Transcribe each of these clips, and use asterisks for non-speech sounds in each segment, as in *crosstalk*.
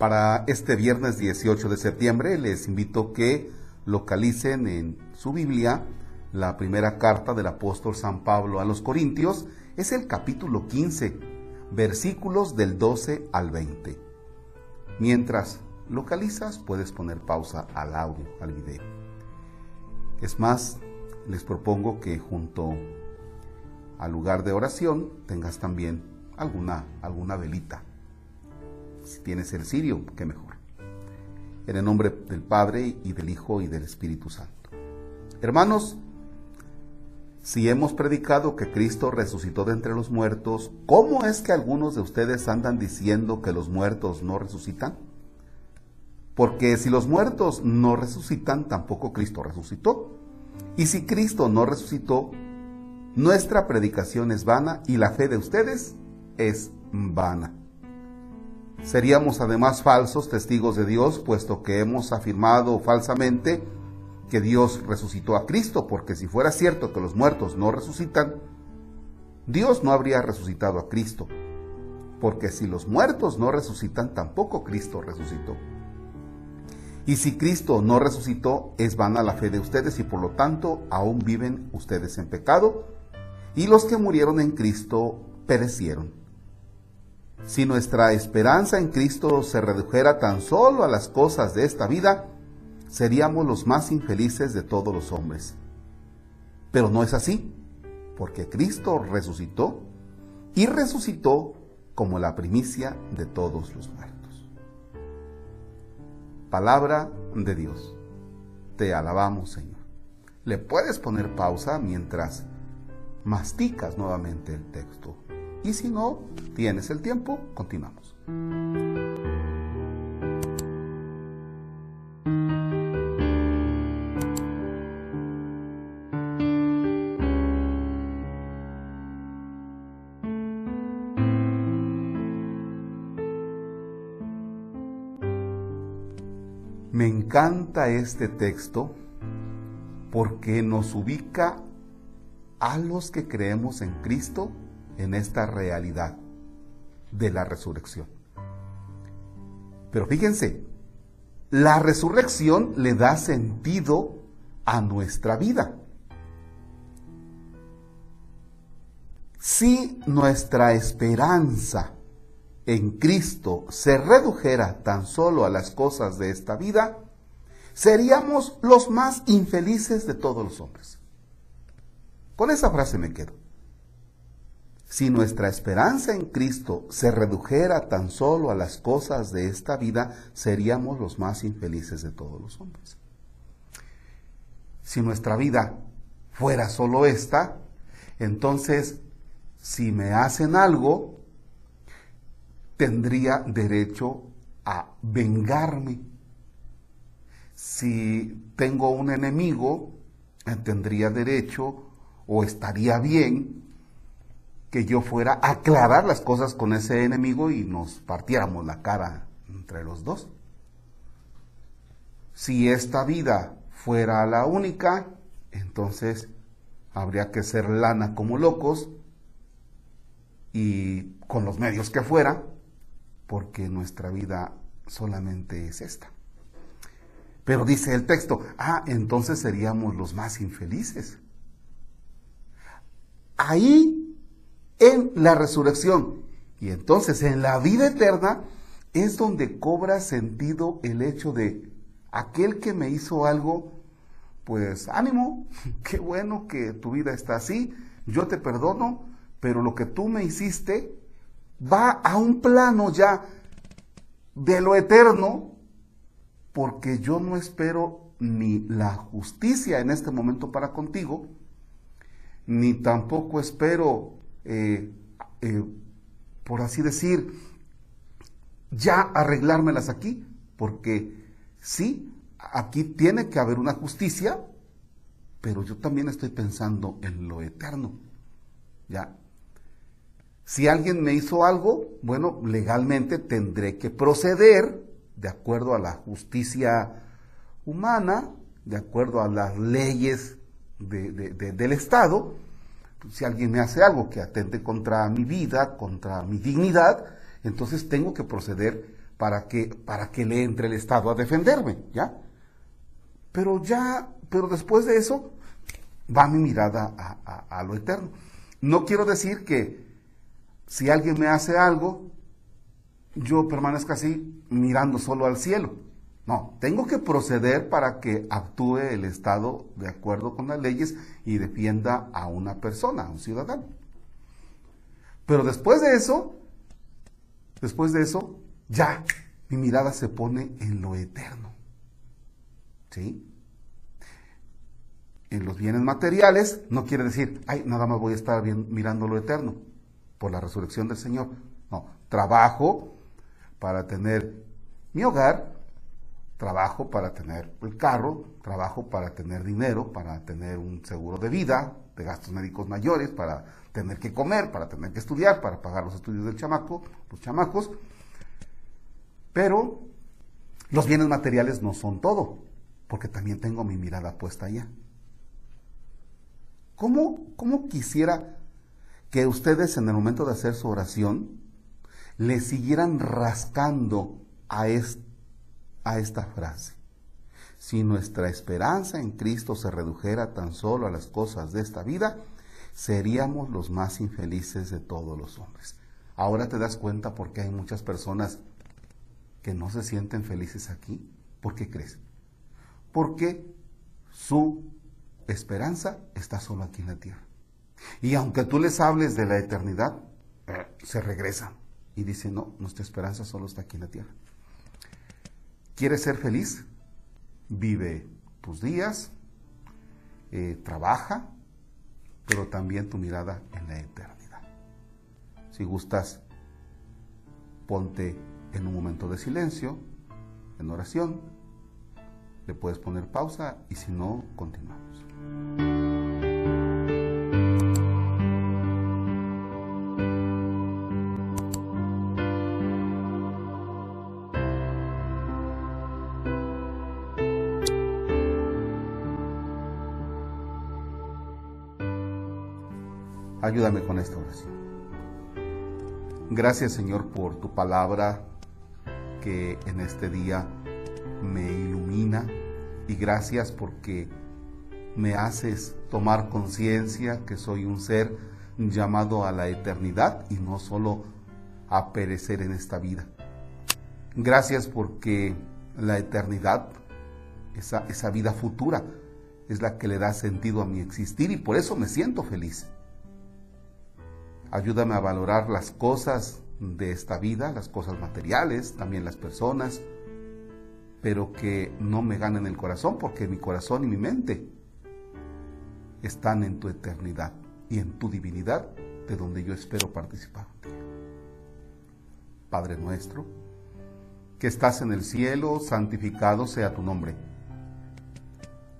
Para este viernes 18 de septiembre les invito que localicen en su Biblia la primera carta del apóstol San Pablo a los Corintios. Es el capítulo 15, versículos del 12 al 20. Mientras localizas, puedes poner pausa al audio, al video. Es más, les propongo que junto al lugar de oración tengas también alguna, alguna velita. Si tienes el cirio, qué mejor. En el nombre del Padre y del Hijo y del Espíritu Santo. Hermanos, si hemos predicado que Cristo resucitó de entre los muertos, ¿cómo es que algunos de ustedes andan diciendo que los muertos no resucitan? Porque si los muertos no resucitan, tampoco Cristo resucitó. Y si Cristo no resucitó, nuestra predicación es vana y la fe de ustedes es vana. Seríamos además falsos testigos de Dios, puesto que hemos afirmado falsamente que Dios resucitó a Cristo, porque si fuera cierto que los muertos no resucitan, Dios no habría resucitado a Cristo, porque si los muertos no resucitan, tampoco Cristo resucitó. Y si Cristo no resucitó, es vana la fe de ustedes y por lo tanto aún viven ustedes en pecado, y los que murieron en Cristo perecieron. Si nuestra esperanza en Cristo se redujera tan solo a las cosas de esta vida, seríamos los más infelices de todos los hombres. Pero no es así, porque Cristo resucitó y resucitó como la primicia de todos los muertos. Palabra de Dios. Te alabamos, Señor. Le puedes poner pausa mientras masticas nuevamente el texto. Y si no tienes el tiempo, continuamos. Me encanta este texto porque nos ubica a los que creemos en Cristo en esta realidad de la resurrección. Pero fíjense, la resurrección le da sentido a nuestra vida. Si nuestra esperanza en Cristo se redujera tan solo a las cosas de esta vida, seríamos los más infelices de todos los hombres. Con esa frase me quedo. Si nuestra esperanza en Cristo se redujera tan solo a las cosas de esta vida, seríamos los más infelices de todos los hombres. Si nuestra vida fuera solo esta, entonces si me hacen algo, tendría derecho a vengarme. Si tengo un enemigo, tendría derecho o estaría bien que yo fuera a aclarar las cosas con ese enemigo y nos partiéramos la cara entre los dos. Si esta vida fuera la única, entonces habría que ser lana como locos y con los medios que fuera, porque nuestra vida solamente es esta. Pero dice el texto, ah, entonces seríamos los más infelices. Ahí la resurrección. Y entonces en la vida eterna es donde cobra sentido el hecho de aquel que me hizo algo, pues ánimo, *laughs* qué bueno que tu vida está así, yo te perdono, pero lo que tú me hiciste va a un plano ya de lo eterno, porque yo no espero ni la justicia en este momento para contigo, ni tampoco espero eh, eh, por así decir, ya arreglármelas aquí, porque sí, aquí tiene que haber una justicia, pero yo también estoy pensando en lo eterno. ¿Ya? Si alguien me hizo algo, bueno, legalmente tendré que proceder de acuerdo a la justicia humana, de acuerdo a las leyes del Estado, si alguien me hace algo que atente contra mi vida, contra mi dignidad, entonces tengo que proceder para que, para que le entre el Estado a defenderme, ¿ya? Pero ya, pero después de eso, va mi mirada a, a lo eterno. No quiero decir que si alguien me hace algo, yo permanezca así mirando solo al cielo. No, tengo que proceder para que actúe el Estado de acuerdo con las leyes y defienda a una persona, a un ciudadano. Pero después de eso, después de eso, ya mi mirada se pone en lo eterno. ¿Sí? En los bienes materiales no quiere decir, ay, nada más voy a estar mirando lo eterno por la resurrección del Señor. No, trabajo para tener mi hogar, trabajo para tener el carro, trabajo para tener dinero, para tener un seguro de vida, de gastos médicos mayores, para tener que comer, para tener que estudiar, para pagar los estudios del chamaco, los chamacos. Pero los bienes materiales no son todo, porque también tengo mi mirada puesta allá. ¿Cómo, cómo quisiera que ustedes en el momento de hacer su oración le siguieran rascando a, a esta frase? Si nuestra esperanza en Cristo se redujera tan solo a las cosas de esta vida, seríamos los más infelices de todos los hombres. Ahora te das cuenta por qué hay muchas personas que no se sienten felices aquí. ¿Por qué crees? Porque su esperanza está solo aquí en la tierra. Y aunque tú les hables de la eternidad, se regresan y dicen, no, nuestra esperanza solo está aquí en la tierra. ¿Quieres ser feliz? Vive tus días, eh, trabaja, pero también tu mirada en la eternidad. Si gustas, ponte en un momento de silencio, en oración, le puedes poner pausa y si no, continuamos. Ayúdame con esta oración. Gracias Señor por tu palabra que en este día me ilumina y gracias porque me haces tomar conciencia que soy un ser llamado a la eternidad y no solo a perecer en esta vida. Gracias porque la eternidad, esa, esa vida futura, es la que le da sentido a mi existir y por eso me siento feliz. Ayúdame a valorar las cosas de esta vida, las cosas materiales, también las personas, pero que no me ganen el corazón, porque mi corazón y mi mente están en tu eternidad y en tu divinidad, de donde yo espero participar. Padre nuestro, que estás en el cielo, santificado sea tu nombre.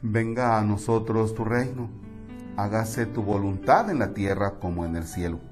Venga a nosotros tu reino, hágase tu voluntad en la tierra como en el cielo.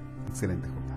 Excelente jornada.